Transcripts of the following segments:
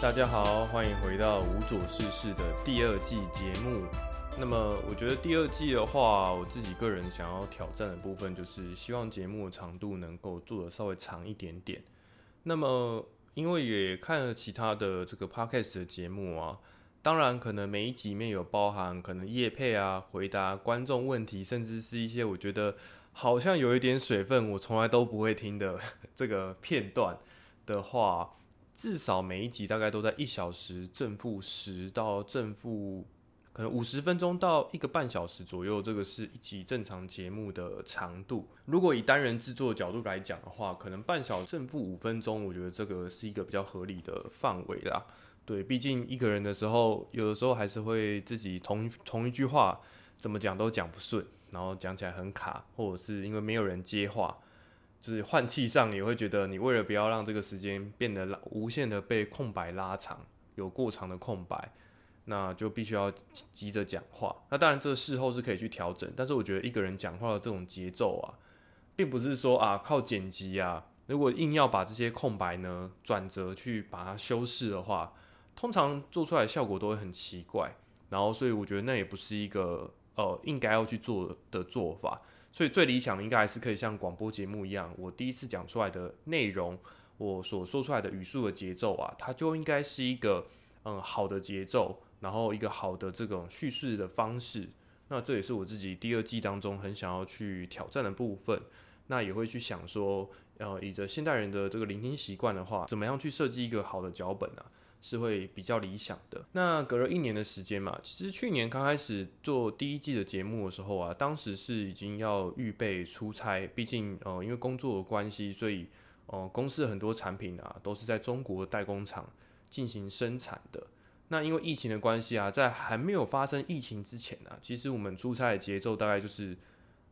大家好，欢迎回到无左事事的第二季节目。那么，我觉得第二季的话，我自己个人想要挑战的部分，就是希望节目的长度能够做的稍微长一点点。那么，因为也看了其他的这个 podcast 的节目啊，当然可能每一集里面有包含可能叶配啊、回答观众问题，甚至是一些我觉得好像有一点水分，我从来都不会听的这个片段的话。至少每一集大概都在一小时正负十到正负可能五十分钟到一个半小时左右，这个是一集正常节目的长度。如果以单人制作角度来讲的话，可能半小时正负五分钟，我觉得这个是一个比较合理的范围啦。对，毕竟一个人的时候，有的时候还是会自己同同一句话怎么讲都讲不顺，然后讲起来很卡，或者是因为没有人接话。就是换气上，你会觉得你为了不要让这个时间变得无限的被空白拉长，有过长的空白，那就必须要急着讲话。那当然，这事后是可以去调整，但是我觉得一个人讲话的这种节奏啊，并不是说啊靠剪辑啊，如果硬要把这些空白呢转折去把它修饰的话，通常做出来效果都会很奇怪。然后，所以我觉得那也不是一个呃应该要去做的做法。所以最理想的应该还是可以像广播节目一样，我第一次讲出来的内容，我所说出来的语速的节奏啊，它就应该是一个嗯好的节奏，然后一个好的这种叙事的方式。那这也是我自己第二季当中很想要去挑战的部分。那也会去想说，呃，以着现代人的这个聆听习惯的话，怎么样去设计一个好的脚本啊？是会比较理想的。那隔了一年的时间嘛，其实去年刚开始做第一季的节目的时候啊，当时是已经要预备出差，毕竟呃因为工作的关系，所以呃公司很多产品啊都是在中国代工厂进行生产的。那因为疫情的关系啊，在还没有发生疫情之前呢，其实我们出差的节奏大概就是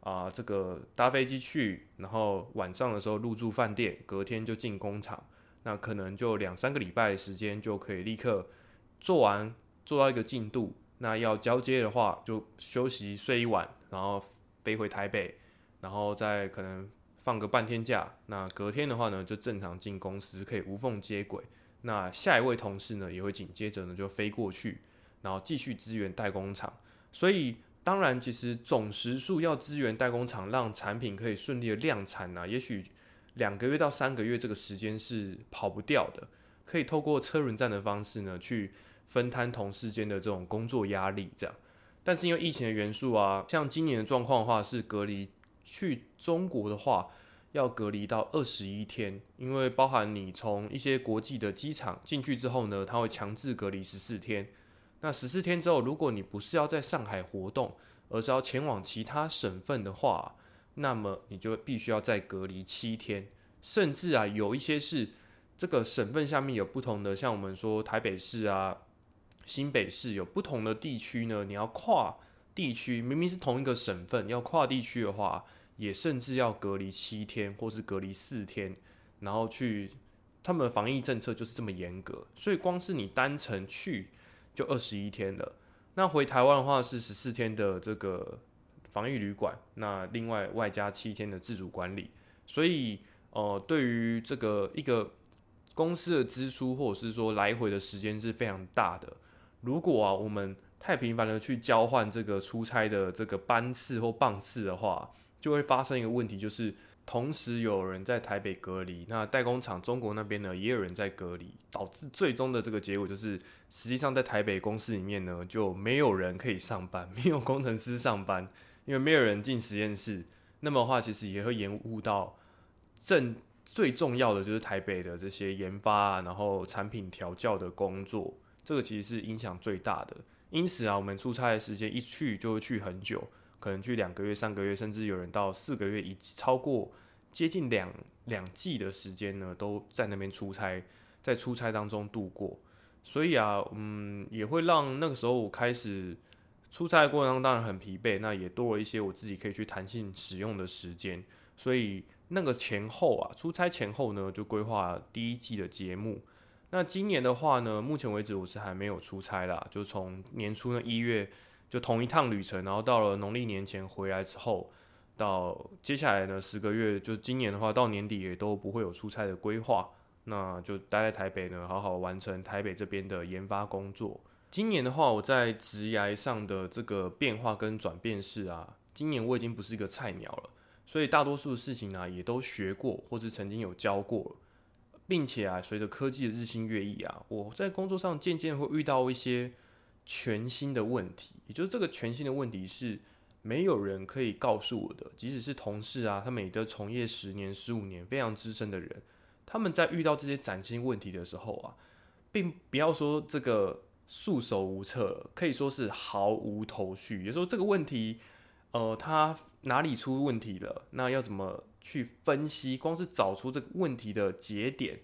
啊这个搭飞机去，然后晚上的时候入住饭店，隔天就进工厂。那可能就两三个礼拜的时间就可以立刻做完，做到一个进度。那要交接的话，就休息睡一晚，然后飞回台北，然后再可能放个半天假。那隔天的话呢，就正常进公司，可以无缝接轨。那下一位同事呢，也会紧接着呢就飞过去，然后继续支援代工厂。所以当然，其实总时数要支援代工厂，让产品可以顺利的量产呢，也许。两个月到三个月这个时间是跑不掉的，可以透过车轮战的方式呢，去分摊同事间的这种工作压力，这样。但是因为疫情的元素啊，像今年的状况的话，是隔离去中国的话，要隔离到二十一天，因为包含你从一些国际的机场进去之后呢，他会强制隔离十四天。那十四天之后，如果你不是要在上海活动，而是要前往其他省份的话，那么你就必须要再隔离七天，甚至啊，有一些是这个省份下面有不同的，像我们说台北市啊、新北市有不同的地区呢，你要跨地区，明明是同一个省份，要跨地区的话，也甚至要隔离七天，或是隔离四天，然后去他们防疫政策就是这么严格，所以光是你单程去就二十一天了，那回台湾的话是十四天的这个。防疫旅馆，那另外外加七天的自主管理，所以呃，对于这个一个公司的支出或者是说来回的时间是非常大的。如果啊我们太频繁的去交换这个出差的这个班次或棒次的话，就会发生一个问题，就是同时有人在台北隔离，那代工厂中国那边呢也有人在隔离，导致最终的这个结果就是，实际上在台北公司里面呢就没有人可以上班，没有工程师上班。因为没有人进实验室，那么的话其实也会延误到正最重要的就是台北的这些研发啊，然后产品调教的工作，这个其实是影响最大的。因此啊，我们出差的时间一去就会去很久，可能去两个月、三个月，甚至有人到四个月，以超过接近两两季的时间呢，都在那边出差，在出差当中度过。所以啊，嗯，也会让那个时候我开始。出差的过程中当然很疲惫，那也多了一些我自己可以去弹性使用的时间，所以那个前后啊，出差前后呢就规划第一季的节目。那今年的话呢，目前为止我是还没有出差啦，就从年初的一月就同一趟旅程，然后到了农历年前回来之后，到接下来呢十个月，就今年的话到年底也都不会有出差的规划。那就待在台北呢，好好完成台北这边的研发工作。今年的话，我在职涯上的这个变化跟转变是啊，今年我已经不是一个菜鸟了，所以大多数的事情呢，也都学过或是曾经有教过，并且啊，随着科技的日新月异啊，我在工作上渐渐会遇到一些全新的问题，也就是这个全新的问题是没有人可以告诉我的，即使是同事啊，他们也都从业十年、十五年非常资深的人，他们在遇到这些崭新问题的时候啊，并不要说这个。束手无策，可以说是毫无头绪。有时候这个问题，呃，它哪里出问题了？那要怎么去分析？光是找出这个问题的节点，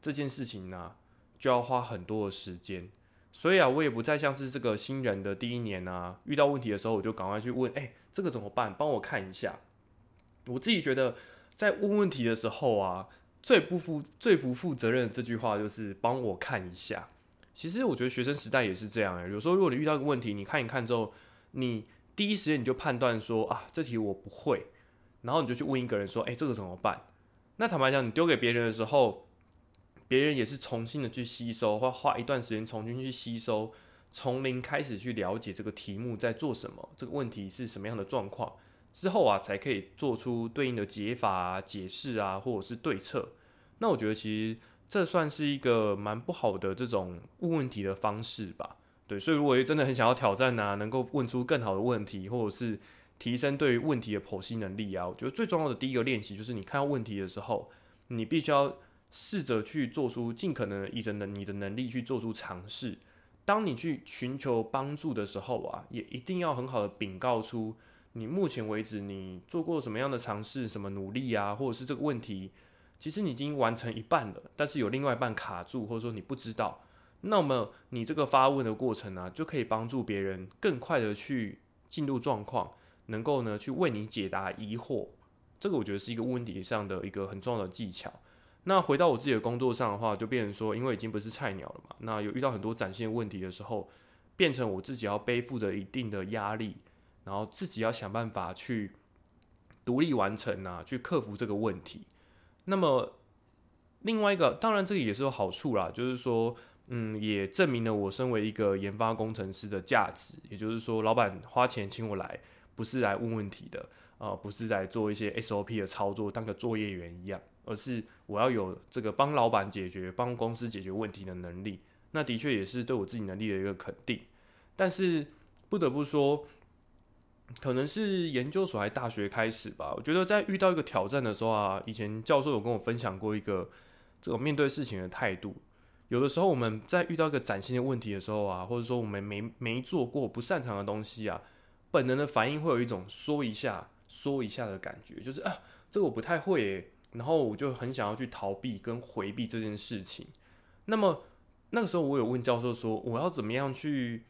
这件事情呢，就要花很多的时间。所以啊，我也不再像是这个新人的第一年啊，遇到问题的时候，我就赶快去问，哎，这个怎么办？帮我看一下。我自己觉得，在问问题的时候啊，最不负、最不负责任的这句话就是帮我看一下。其实我觉得学生时代也是这样诶，有时候如果你遇到一个问题，你看一看之后，你第一时间你就判断说啊，这题我不会，然后你就去问一个人说，哎，这个怎么办？那坦白讲，你丢给别人的时候，别人也是重新的去吸收，或花一段时间重新去吸收，从零开始去了解这个题目在做什么，这个问题是什么样的状况，之后啊，才可以做出对应的解法、解释啊，或者是对策。那我觉得其实。这算是一个蛮不好的这种问问题的方式吧，对，所以如果真的很想要挑战啊，能够问出更好的问题，或者是提升对于问题的剖析能力啊，我觉得最重要的第一个练习就是你看到问题的时候，你必须要试着去做出尽可能依着能你的能力去做出尝试。当你去寻求帮助的时候啊，也一定要很好的禀告出你目前为止你做过什么样的尝试、什么努力啊，或者是这个问题。其实你已经完成一半了，但是有另外一半卡住，或者说你不知道，那么你这个发问的过程呢，就可以帮助别人更快的去进入状况，能够呢去为你解答疑惑。这个我觉得是一个问题上的一个很重要的技巧。那回到我自己的工作上的话，就变成说，因为已经不是菜鸟了嘛，那有遇到很多展现问题的时候，变成我自己要背负着一定的压力，然后自己要想办法去独立完成啊，去克服这个问题。那么，另外一个，当然这个也是有好处啦，就是说，嗯，也证明了我身为一个研发工程师的价值。也就是说，老板花钱请我来，不是来问问题的，呃，不是来做一些 SOP 的操作，当个作业员一样，而是我要有这个帮老板解决、帮公司解决问题的能力。那的确也是对我自己能力的一个肯定。但是不得不说。可能是研究所还大学开始吧。我觉得在遇到一个挑战的时候啊，以前教授有跟我分享过一个这种面对事情的态度。有的时候我们在遇到一个崭新的问题的时候啊，或者说我们没没做过、不擅长的东西啊，本能的反应会有一种说一下、说一下的感觉，就是啊，这个我不太会，然后我就很想要去逃避跟回避这件事情。那么那个时候我有问教授说，我要怎么样去？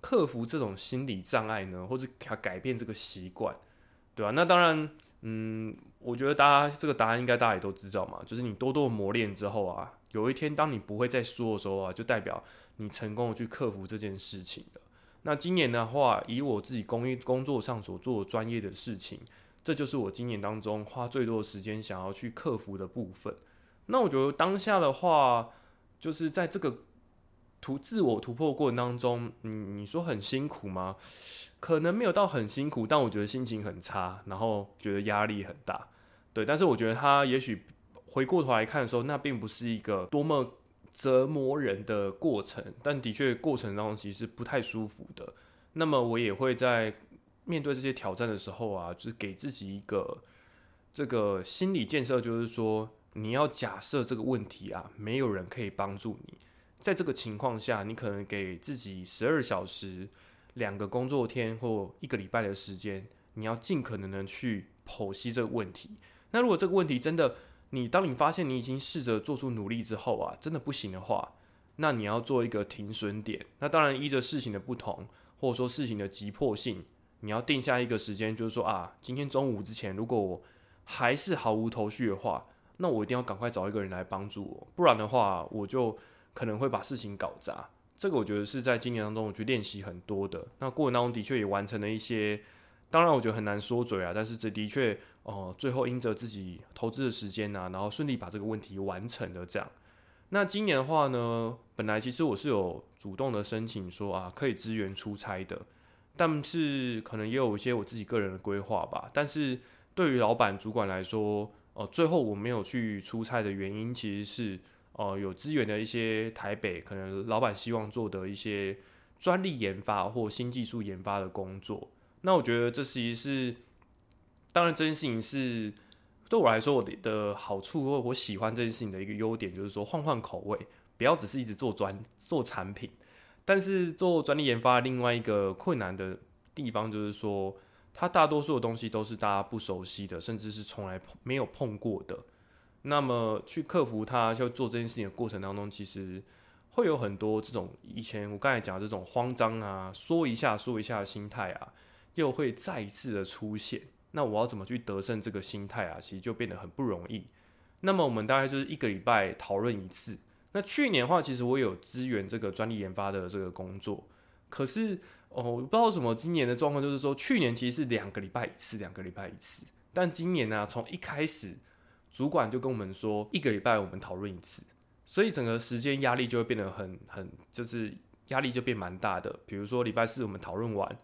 克服这种心理障碍呢，或者改改变这个习惯，对吧？那当然，嗯，我觉得大家这个答案应该大家也都知道嘛，就是你多多磨练之后啊，有一天当你不会再说的时候啊，就代表你成功的去克服这件事情的。那今年的话，以我自己工工作上所做专业的事情，这就是我今年当中花最多的时间想要去克服的部分。那我觉得当下的话，就是在这个。突自我突破过程当中，嗯，你说很辛苦吗？可能没有到很辛苦，但我觉得心情很差，然后觉得压力很大，对。但是我觉得他也许回过头来看的时候，那并不是一个多么折磨人的过程，但的确过程当中其实不太舒服的。那么我也会在面对这些挑战的时候啊，就是给自己一个这个心理建设，就是说你要假设这个问题啊，没有人可以帮助你。在这个情况下，你可能给自己十二小时、两个工作天或一个礼拜的时间，你要尽可能的去剖析这个问题。那如果这个问题真的，你当你发现你已经试着做出努力之后啊，真的不行的话，那你要做一个停损点。那当然依着事情的不同，或者说事情的急迫性，你要定下一个时间，就是说啊，今天中午之前，如果我还是毫无头绪的话，那我一定要赶快找一个人来帮助我，不然的话，我就。可能会把事情搞砸，这个我觉得是在今年当中我去练习很多的。那过程当中的确也完成了一些当然我觉得很难说嘴啊，但是这的确哦，最后因着自己投资的时间呐，然后顺利把这个问题完成了这样。那今年的话呢，本来其实我是有主动的申请说啊，可以支援出差的，但是可能也有一些我自己个人的规划吧。但是对于老板主管来说，哦，最后我没有去出差的原因，其实是哦有资源的一些台北，可能老板希望做的一些专利研发或新技术研发的工作。那我觉得这其实是，当然这件事情是。对我来说，我的的好处或我喜欢这件事情的一个优点，就是说换换口味，不要只是一直做专做产品。但是做专利研发另外一个困难的地方，就是说它大多数的东西都是大家不熟悉的，甚至是从来没有碰过的。那么去克服它，就做这件事情的过程当中，其实会有很多这种以前我刚才讲的这种慌张啊，说一下说一下的心态啊，又会再一次的出现。那我要怎么去得胜这个心态啊？其实就变得很不容易。那么我们大概就是一个礼拜讨论一次。那去年的话，其实我有支援这个专利研发的这个工作。可是哦，不知道什么，今年的状况就是说，去年其实是两个礼拜一次，两个礼拜一次。但今年呢，从一开始主管就跟我们说，一个礼拜我们讨论一次，所以整个时间压力就会变得很很，就是压力就变蛮大的。比如说礼拜四我们讨论完。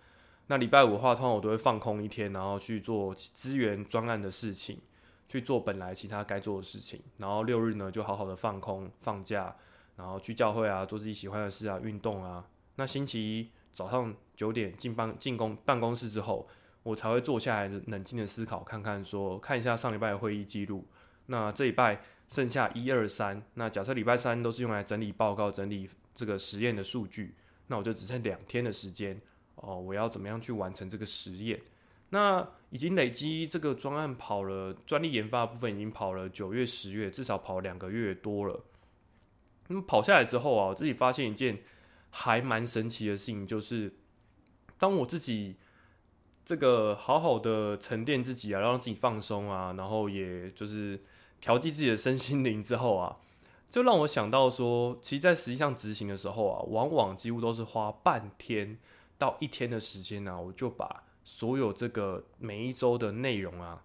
那礼拜五的话，通常我都会放空一天，然后去做资源专案的事情，去做本来其他该做的事情。然后六日呢，就好好的放空放假，然后去教会啊，做自己喜欢的事啊，运动啊。那星期一早上九点进办进公办公室之后，我才会坐下来冷静的思考，看看说看一下上礼拜的会议记录。那这礼拜剩下一二三，那假设礼拜三都是用来整理报告、整理这个实验的数据，那我就只剩两天的时间。哦，我要怎么样去完成这个实验？那已经累积这个专案跑了专利研发部分，已经跑了九月、十月，至少跑两个月多了。那么跑下来之后啊，我自己发现一件还蛮神奇的事情，就是当我自己这个好好的沉淀自己啊，让自己放松啊，然后也就是调剂自己的身心灵之后啊，就让我想到说，其实，在实际上执行的时候啊，往往几乎都是花半天。到一天的时间呢，我就把所有这个每一周的内容啊，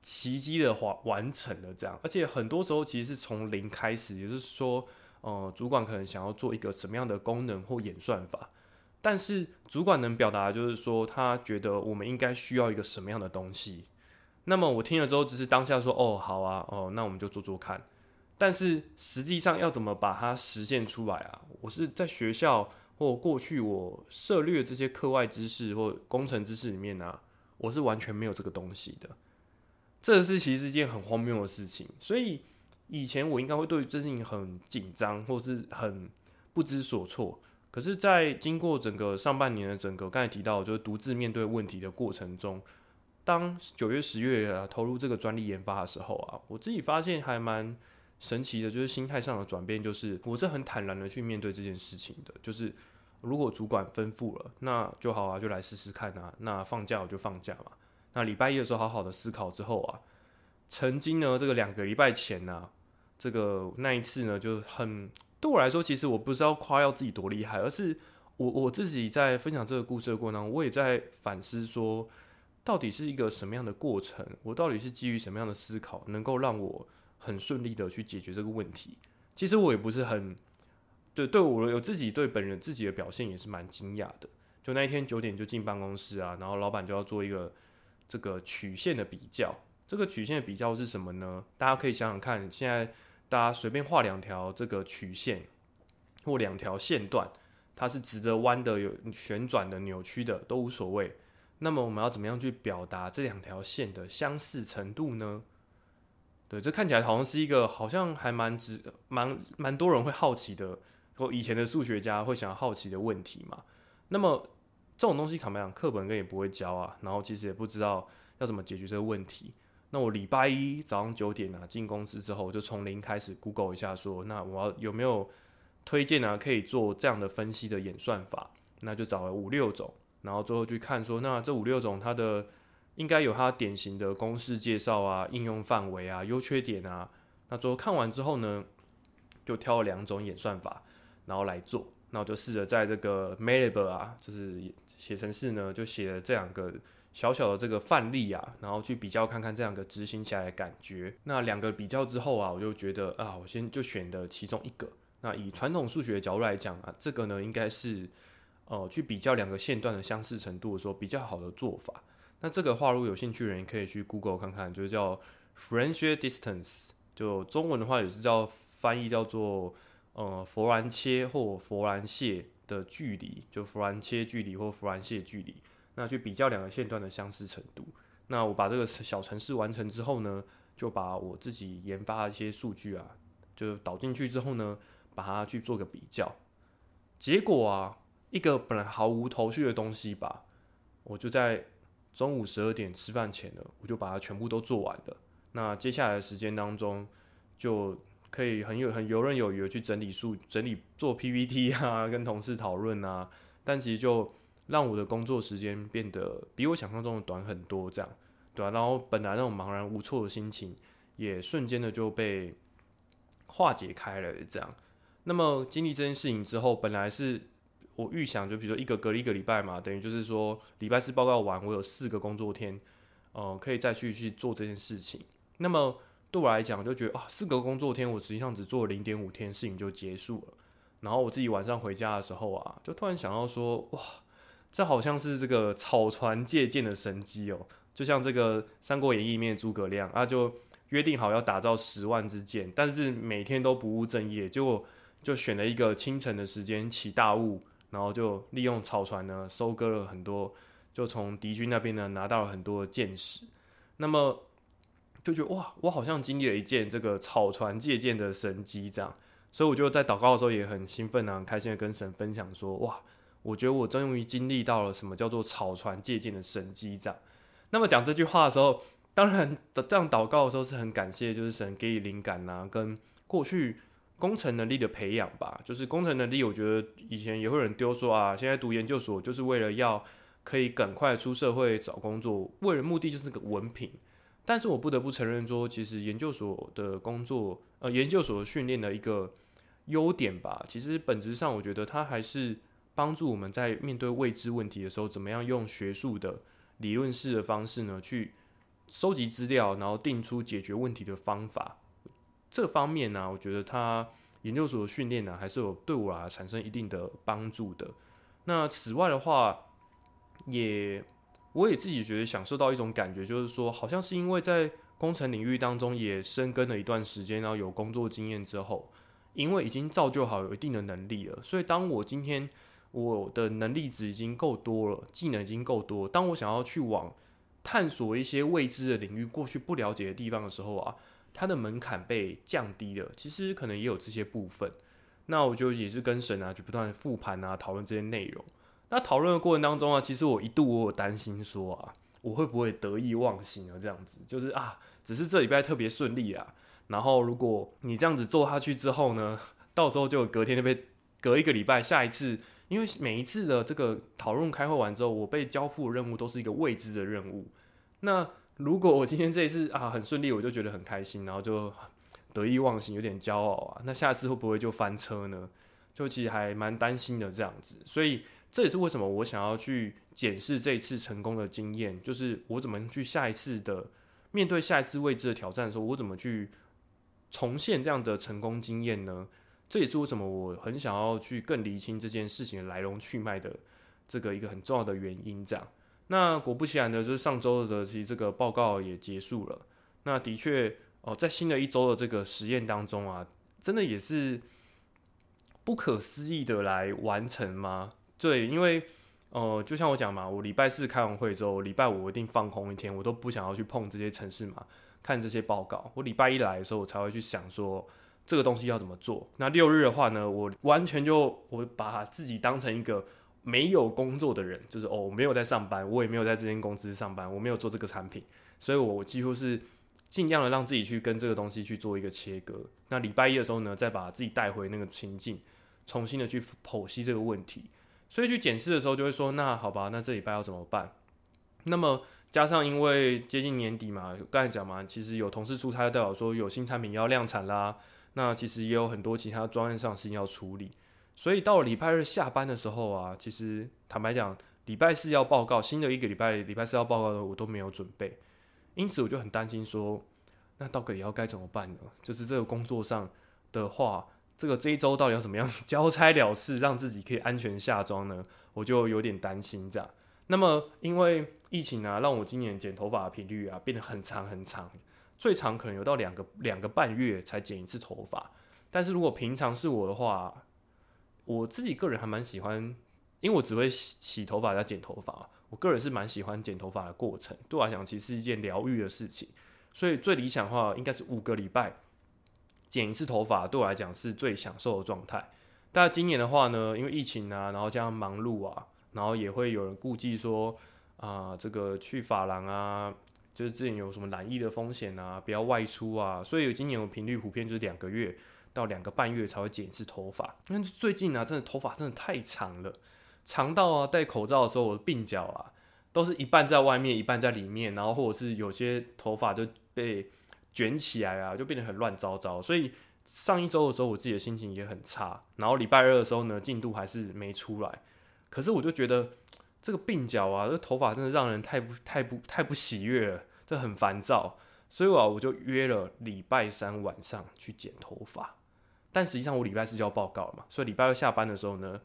奇迹的完完成了这样，而且很多时候其实是从零开始，也就是说，呃，主管可能想要做一个什么样的功能或演算法，但是主管能表达就是说，他觉得我们应该需要一个什么样的东西，那么我听了之后，只是当下说，哦，好啊，哦，那我们就做做看，但是实际上要怎么把它实现出来啊？我是在学校。或过去我涉猎这些课外知识或工程知识里面呢，我是完全没有这个东西的。这是其实是一件很荒谬的事情，所以以前我应该会对这事情很紧张，或是很不知所措。可是，在经过整个上半年的整个刚才提到，就是独自面对问题的过程中，当九月、十月啊投入这个专利研发的时候啊，我自己发现还蛮。神奇的，就是心态上的转变，就是我是很坦然的去面对这件事情的。就是如果主管吩咐了，那就好啊，就来试试看啊。那放假我就放假嘛。那礼拜一的时候好好的思考之后啊，曾经呢，这个两个礼拜前呢，这个那一次呢，就很对我来说，其实我不是要夸耀自己多厉害，而是我我自己在分享这个故事的过程中，我也在反思说，到底是一个什么样的过程，我到底是基于什么样的思考，能够让我。很顺利的去解决这个问题。其实我也不是很对，对我有自己对本人自己的表现也是蛮惊讶的。就那一天九点就进办公室啊，然后老板就要做一个这个曲线的比较。这个曲线的比较是什么呢？大家可以想想看，现在大家随便画两条这个曲线或两条线段，它是直着弯的、有旋转的、扭曲的都无所谓。那么我们要怎么样去表达这两条线的相似程度呢？对，这看起来好像是一个好像还蛮值蛮蛮多人会好奇的，或以前的数学家会想要好奇的问题嘛。那么这种东西坦白讲，课本跟也不会教啊，然后其实也不知道要怎么解决这个问题。那我礼拜一早上九点啊进公司之后，就从零开始 Google 一下，说那我要有没有推荐啊可以做这样的分析的演算法？那就找了五六种，然后最后去看说，那这五六种它的。应该有它典型的公式介绍啊、应用范围啊、优缺点啊。那最后看完之后呢，就挑了两种演算法，然后来做。那我就试着在这个 Malable 啊，就是写程式呢，就写了这两个小小的这个范例啊，然后去比较看看这两个执行起来的感觉。那两个比较之后啊，我就觉得啊，我先就选的其中一个。那以传统数学的角度来讲啊，这个呢应该是呃去比较两个线段的相似程度的时候比较好的做法。那这个话如果有兴趣的人可以去 Google 看看，就是叫 Friendship Distance，就中文的话也是叫翻译叫做呃佛兰切或佛兰谢的距离，就佛兰切距离或佛兰谢距离。那去比较两个线段的相似程度。那我把这个小程式完成之后呢，就把我自己研发的一些数据啊，就导进去之后呢，把它去做个比较。结果啊，一个本来毫无头绪的东西吧，我就在中午十二点吃饭前呢，我就把它全部都做完了。那接下来的时间当中，就可以很有很游刃有余的去整理数、整理做 PPT 啊，跟同事讨论啊。但其实就让我的工作时间变得比我想象中的短很多，这样，对吧？然后本来那种茫然无措的心情，也瞬间的就被化解开了，这样。那么经历这件事情之后，本来是我预想，就比如说一个隔一个礼拜嘛，等于就是说礼拜四报告完，我有四个工作天，呃，可以再去去做这件事情。那么对我来讲，就觉得啊，四个工作天，我实际上只做零点五天，事情就结束了。然后我自己晚上回家的时候啊，就突然想到说，哇。这好像是这个草船借箭的神机哦，就像这个《三国演义》里面诸葛亮啊，就约定好要打造十万支箭，但是每天都不务正业，结果就选了一个清晨的时间起大雾，然后就利用草船呢收割了很多，就从敌军那边呢拿到了很多的箭矢，那么就觉得哇，我好像经历了一件这个草船借箭的神机这样，所以我就在祷告的时候也很兴奋啊，很开心的跟神分享说哇。我觉得我终于经历到了什么叫做草船借箭的神机这样。那么讲这句话的时候，当然的这样祷告的时候是很感谢，就是神给予灵感呐，跟过去工程能力的培养吧。就是工程能力，我觉得以前也会有人丢说啊，现在读研究所就是为了要可以赶快出社会找工作，为了目的就是个文凭。但是我不得不承认说，其实研究所的工作，呃，研究所训练的一个优点吧，其实本质上我觉得它还是。帮助我们在面对未知问题的时候，怎么样用学术的理论式的方式呢，去收集资料，然后定出解决问题的方法。这方面呢，我觉得他研究所的训练呢，还是有对我啊产生一定的帮助的。那此外的话，也我也自己觉得享受到一种感觉，就是说，好像是因为在工程领域当中也深耕了一段时间，然后有工作经验之后，因为已经造就好有一定的能力了，所以当我今天我的能力值已经够多了，技能已经够多。当我想要去往探索一些未知的领域、过去不了解的地方的时候啊，它的门槛被降低了。其实可能也有这些部分。那我就也是跟神啊，就不断复盘啊，讨论这些内容。那讨论的过程当中啊，其实我一度我有担心说啊，我会不会得意忘形啊？这样子就是啊，只是这礼拜特别顺利啊。然后如果你这样子做下去之后呢，到时候就隔天就被隔一个礼拜，下一次。因为每一次的这个讨论开会完之后，我被交付的任务都是一个未知的任务。那如果我今天这一次啊很顺利，我就觉得很开心，然后就得意忘形，有点骄傲啊。那下次会不会就翻车呢？就其实还蛮担心的这样子。所以这也是为什么我想要去检视这一次成功的经验，就是我怎么去下一次的面对下一次未知的挑战的时候，我怎么去重现这样的成功经验呢？这也是为什么我很想要去更厘清这件事情的来龙去脉的这个一个很重要的原因。这样，那果不其然的，就是上周的其实这个报告也结束了。那的确哦，在新的一周的这个实验当中啊，真的也是不可思议的来完成吗？对，因为呃，就像我讲嘛，我礼拜四开完会之后，礼拜五我一定放空一天，我都不想要去碰这些城市嘛，看这些报告。我礼拜一来的时候，我才会去想说。这个东西要怎么做？那六日的话呢？我完全就我把自己当成一个没有工作的人，就是哦，我没有在上班，我也没有在这间公司上班，我没有做这个产品，所以我几乎是尽量的让自己去跟这个东西去做一个切割。那礼拜一的时候呢，再把自己带回那个情境，重新的去剖析这个问题。所以去检视的时候，就会说，那好吧，那这礼拜要怎么办？那么加上因为接近年底嘛，刚才讲嘛，其实有同事出差，代表说有新产品要量产啦。那其实也有很多其他专业上事情要处理，所以到了礼拜日下班的时候啊，其实坦白讲，礼拜四要报告，新的一个礼拜礼拜四要报告的我都没有准备，因此我就很担心说，那到底要该怎么办呢？就是这个工作上的话，这个这一周到底要怎么样交差了事，让自己可以安全下妆呢？我就有点担心这样。那么因为疫情啊，让我今年剪头发的频率啊变得很长很长，最长可能有到两个两个半月才剪一次头发。但是如果平常是我的话，我自己个人还蛮喜欢。因为我只会洗洗头发加剪头发，我个人是蛮喜欢剪头发的过程，对我来讲其实是一件疗愈的事情。所以最理想的话，应该是五个礼拜剪一次头发，对我来讲是最享受的状态。但今年的话呢，因为疫情啊，然后加上忙碌啊，然后也会有人顾忌说啊，这个去发廊啊，就是之前有什么染疫的风险啊，不要外出啊，所以今年我频率普遍就是两个月到两个半月才会剪一次头发。因为最近啊，真的头发真的太长了。长到啊，戴口罩的时候，我的鬓角啊，都是一半在外面，一半在里面，然后或者是有些头发就被卷起来啊，就变得很乱糟糟。所以上一周的时候，我自己的心情也很差。然后礼拜二的时候呢，进度还是没出来。可是我就觉得这个鬓角啊，这头发真的让人太不太不太不喜悦了，这很烦躁。所以啊，我就约了礼拜三晚上去剪头发。但实际上我礼拜四就要报告了嘛，所以礼拜二下班的时候呢。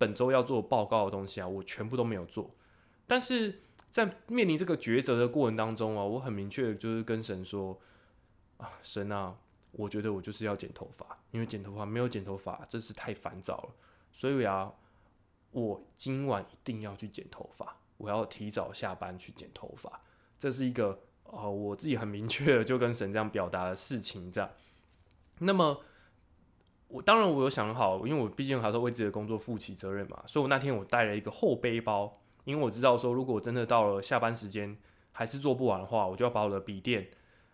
本周要做报告的东西啊，我全部都没有做。但是在面临这个抉择的过程当中啊，我很明确就是跟神说啊，神啊，我觉得我就是要剪头发，因为剪头发没有剪头发真是太烦躁了。所以啊，我今晚一定要去剪头发，我要提早下班去剪头发。这是一个呃，我自己很明确的就跟神这样表达的事情，这样。那么。我当然我有想好，因为我毕竟还是为自己的工作负起责任嘛，所以我那天我带了一个厚背包，因为我知道说如果真的到了下班时间还是做不完的话，我就要把我的笔电，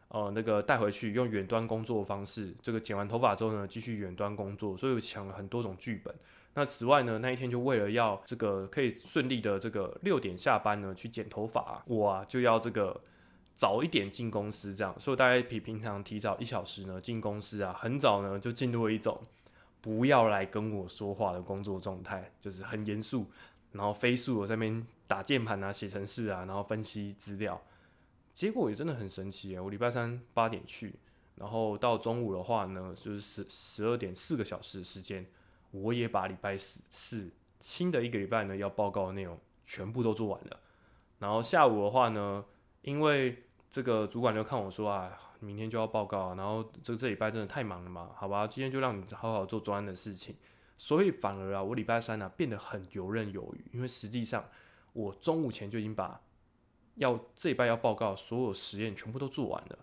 呃，那个带回去用远端工作的方式，这个剪完头发之后呢，继续远端工作，所以我抢了很多种剧本。那此外呢，那一天就为了要这个可以顺利的这个六点下班呢去剪头发，我啊就要这个。早一点进公司，这样，所以大概比平常提早一小时呢进公司啊，很早呢就进入了一种不要来跟我说话的工作状态，就是很严肃，然后飞速的在那边打键盘啊、写程式啊，然后分析资料。结果也真的很神奇诶！我礼拜三八点去，然后到中午的话呢，就是十十二点四个小时的时间，我也把礼拜四四新的一个礼拜呢要报告的内容全部都做完了。然后下午的话呢，因为这个主管就看我说啊，明天就要报告，然后这这礼拜真的太忙了嘛，好吧，今天就让你好好做专案的事情。所以反而啊，我礼拜三呢变得很游刃有余，因为实际上我中午前就已经把要这礼拜要报告所有实验全部都做完了。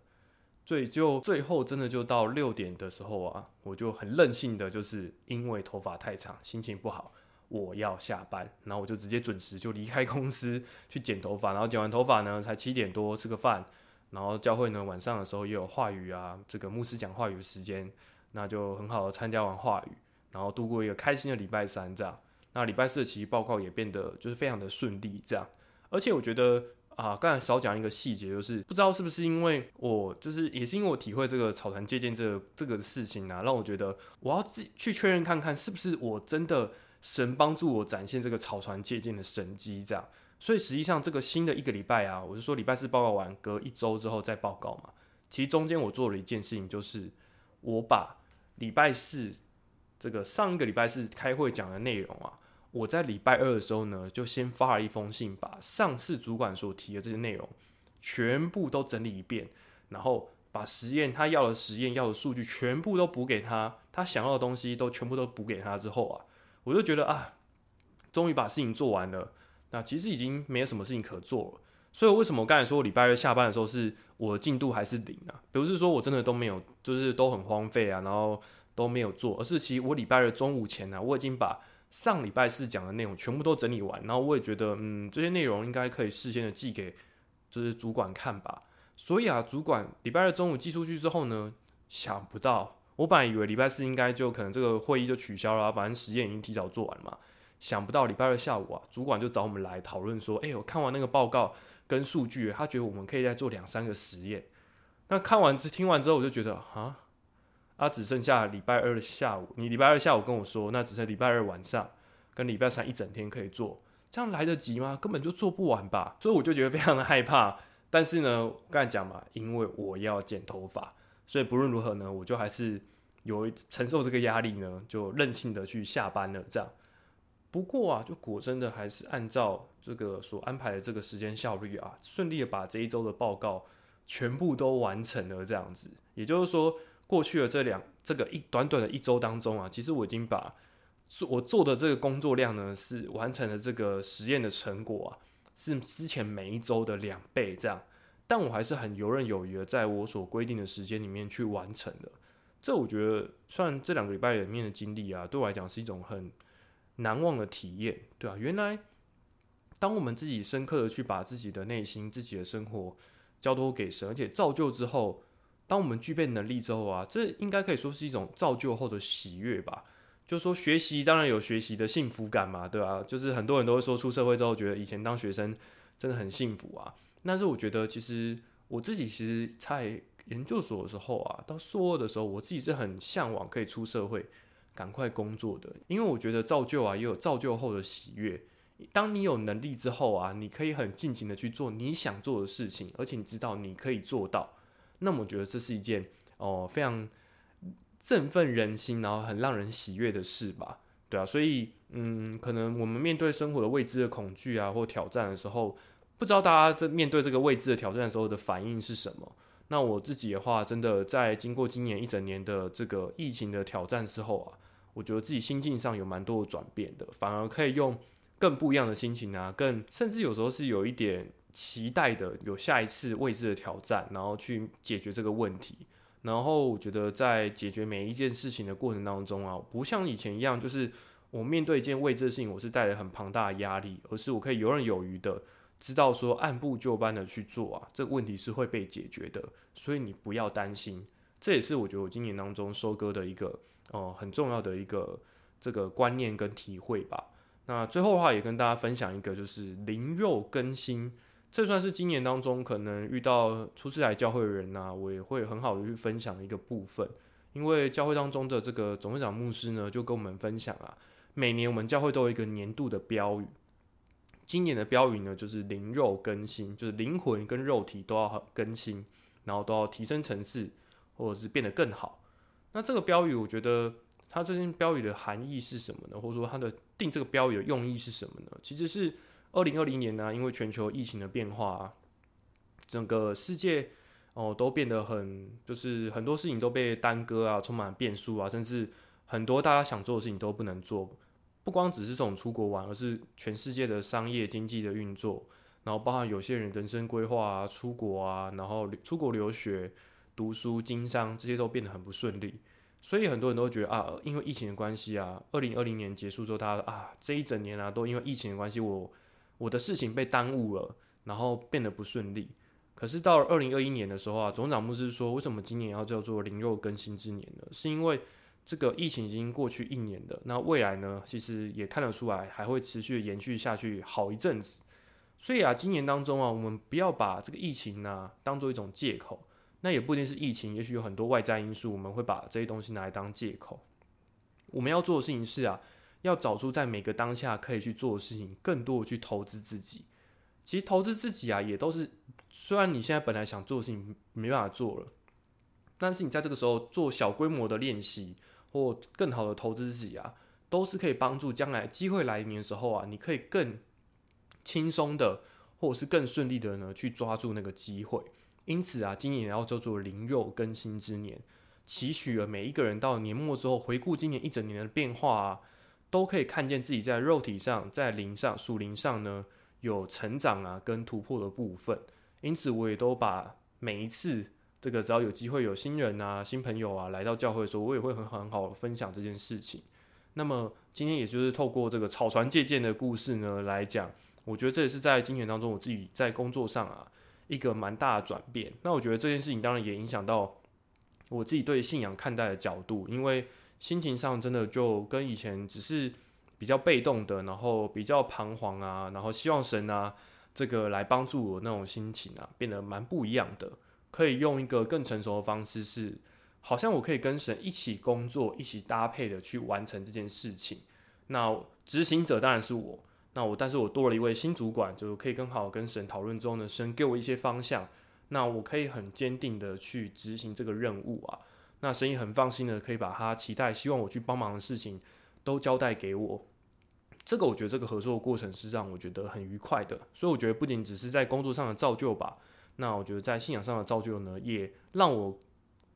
所以就最后真的就到六点的时候啊，我就很任性的，就是因为头发太长，心情不好，我要下班，然后我就直接准时就离开公司去剪头发，然后剪完头发呢，才七点多吃个饭。然后教会呢，晚上的时候也有话语啊，这个牧师讲话语的时间，那就很好的参加完话语，然后度过一个开心的礼拜三这样。那礼拜四的其实报告也变得就是非常的顺利这样。而且我觉得啊，刚才少讲一个细节，就是不知道是不是因为我就是也是因为我体会这个草团借鉴这个这个事情啊，让我觉得我要自己去确认看看是不是我真的神帮助我展现这个草船借鉴的神机这样。所以实际上这个新的一个礼拜啊，我是说礼拜四报告完，隔一周之后再报告嘛。其实中间我做了一件事情，就是我把礼拜四这个上一个礼拜四开会讲的内容啊，我在礼拜二的时候呢，就先发了一封信，把上次主管所提的这些内容全部都整理一遍，然后把实验他要的实验要的数据全部都补给他，他想要的东西都全部都补给他之后啊，我就觉得啊，终于把事情做完了。那其实已经没有什么事情可做了，所以为什么我刚才说礼拜二下班的时候是我的进度还是零啊？不是说我真的都没有，就是都很荒废啊，然后都没有做，而是其实我礼拜二中午前呢，我已经把上礼拜四讲的内容全部都整理完，然后我也觉得，嗯，这些内容应该可以事先的寄给就是主管看吧。所以啊，主管礼拜二中午寄出去之后呢，想不到我本来以为礼拜四应该就可能这个会议就取消了，反正实验已经提早做完嘛。想不到礼拜二下午啊，主管就找我们来讨论说：“哎，我看完那个报告跟数据，他觉得我们可以再做两三个实验。”那看完之听完之后，我就觉得啊，啊，只剩下礼拜二的下午。你礼拜二下午跟我说，那只剩礼拜二晚上跟礼拜三一整天可以做。这样来得及吗？根本就做不完吧。所以我就觉得非常的害怕。但是呢，刚才讲嘛，因为我要剪头发，所以不论如何呢，我就还是有承受这个压力呢，就任性的去下班了。这样。不过啊，就果真的还是按照这个所安排的这个时间效率啊，顺利的把这一周的报告全部都完成了。这样子，也就是说，过去的这两这个一短短的一周当中啊，其实我已经把我做的这个工作量呢，是完成了这个实验的成果啊，是之前每一周的两倍这样。但我还是很游刃有余的，在我所规定的时间里面去完成的。这我觉得，算这两个礼拜里面的经历啊，对我来讲是一种很。难忘的体验，对啊，原来当我们自己深刻的去把自己的内心、自己的生活交托给神，而且造就之后，当我们具备能力之后啊，这应该可以说是一种造就后的喜悦吧。就是说，学习当然有学习的幸福感嘛，对吧？就是很多人都会说，出社会之后觉得以前当学生真的很幸福啊。但是我觉得，其实我自己其实在研究所的时候啊，到硕二的时候，我自己是很向往可以出社会。赶快工作的，因为我觉得造就啊，也有造就后的喜悦。当你有能力之后啊，你可以很尽情的去做你想做的事情，而且你知道你可以做到，那我觉得这是一件哦非常振奋人心，然后很让人喜悦的事吧？对啊，所以嗯，可能我们面对生活的未知的恐惧啊或挑战的时候，不知道大家在面对这个未知的挑战的时候的反应是什么？那我自己的话，真的在经过今年一整年的这个疫情的挑战之后啊。我觉得自己心境上有蛮多的转变的，反而可以用更不一样的心情啊，更甚至有时候是有一点期待的，有下一次未知的挑战，然后去解决这个问题。然后我觉得在解决每一件事情的过程当中啊，不像以前一样，就是我面对一件未知的事情，我是带着很庞大的压力，而是我可以游刃有余的知道说按部就班的去做啊，这个问题是会被解决的，所以你不要担心。这也是我觉得我今年当中收割的一个。哦，很重要的一个这个观念跟体会吧。那最后的话，也跟大家分享一个，就是灵肉更新，这算是今年当中可能遇到初次来教会的人呐，我也会很好的去分享一个部分。因为教会当中的这个总会长牧师呢，就跟我们分享啊，每年我们教会都有一个年度的标语，今年的标语呢，就是灵肉更新，就是灵魂跟肉体都要更新，然后都要提升层次，或者是变得更好。那这个标语，我觉得它这件标语的含义是什么呢？或者说它的定这个标语的用意是什么呢？其实是二零二零年呢，因为全球疫情的变化，整个世界哦都变得很，就是很多事情都被耽搁啊，充满变数啊，甚至很多大家想做的事情都不能做。不光只是这种出国玩，而是全世界的商业经济的运作，然后包含有些人人生规划啊、出国啊，然后出国留学。读书、经商这些都变得很不顺利，所以很多人都觉得啊，因为疫情的关系啊，二零二零年结束之后，他啊这一整年啊都因为疫情的关系，我我的事情被耽误了，然后变得不顺利。可是到了二零二一年的时候啊，总长牧师说，为什么今年要叫做灵肉更新之年呢？是因为这个疫情已经过去一年了，那未来呢，其实也看得出来还会持续延续下去好一阵子。所以啊，今年当中啊，我们不要把这个疫情呢当做一种借口。那也不一定是疫情，也许有很多外在因素，我们会把这些东西拿来当借口。我们要做的事情是啊，要找出在每个当下可以去做的事情，更多的去投资自己。其实投资自己啊，也都是虽然你现在本来想做的事情没办法做了，但是你在这个时候做小规模的练习，或更好的投资自己啊，都是可以帮助将来机会来临的时候啊，你可以更轻松的，或者是更顺利的呢，去抓住那个机会。因此啊，今年要叫做灵肉更新之年，期许了每一个人到年末之后，回顾今年一整年的变化啊，都可以看见自己在肉体上、在灵上、属灵上呢有成长啊跟突破的部分。因此，我也都把每一次这个只要有机会有新人啊、新朋友啊来到教会的时候，我也会很很好分享这件事情。那么今天也就是透过这个草船借箭的故事呢来讲，我觉得这也是在今年当中我自己在工作上啊。一个蛮大的转变，那我觉得这件事情当然也影响到我自己对信仰看待的角度，因为心情上真的就跟以前只是比较被动的，然后比较彷徨啊，然后希望神啊这个来帮助我那种心情啊，变得蛮不一样的。可以用一个更成熟的方式，是好像我可以跟神一起工作，一起搭配的去完成这件事情。那执行者当然是我，那我但是我多了一位新主管，就可以更好跟神讨论之后呢，神给我一些方向，那我可以很坚定的去执行这个任务啊。那神也很放心的可以把他期待希望我去帮忙的事情都交代给我。这个我觉得这个合作的过程是让我觉得很愉快的，所以我觉得不仅只是在工作上的造就吧，那我觉得在信仰上的造就呢，也让我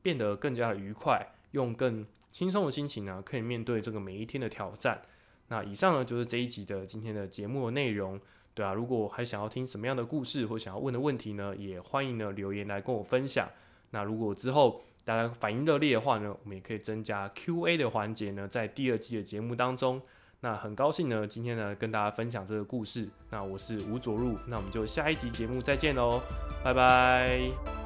变得更加的愉快，用更轻松的心情呢，可以面对这个每一天的挑战。那以上呢就是这一集的今天的节目的内容，对啊，如果还想要听什么样的故事或想要问的问题呢，也欢迎呢留言来跟我分享。那如果之后大家反应热烈的话呢，我们也可以增加 Q&A 的环节呢，在第二季的节目当中。那很高兴呢，今天呢跟大家分享这个故事。那我是吴卓入，那我们就下一集节目再见喽，拜拜。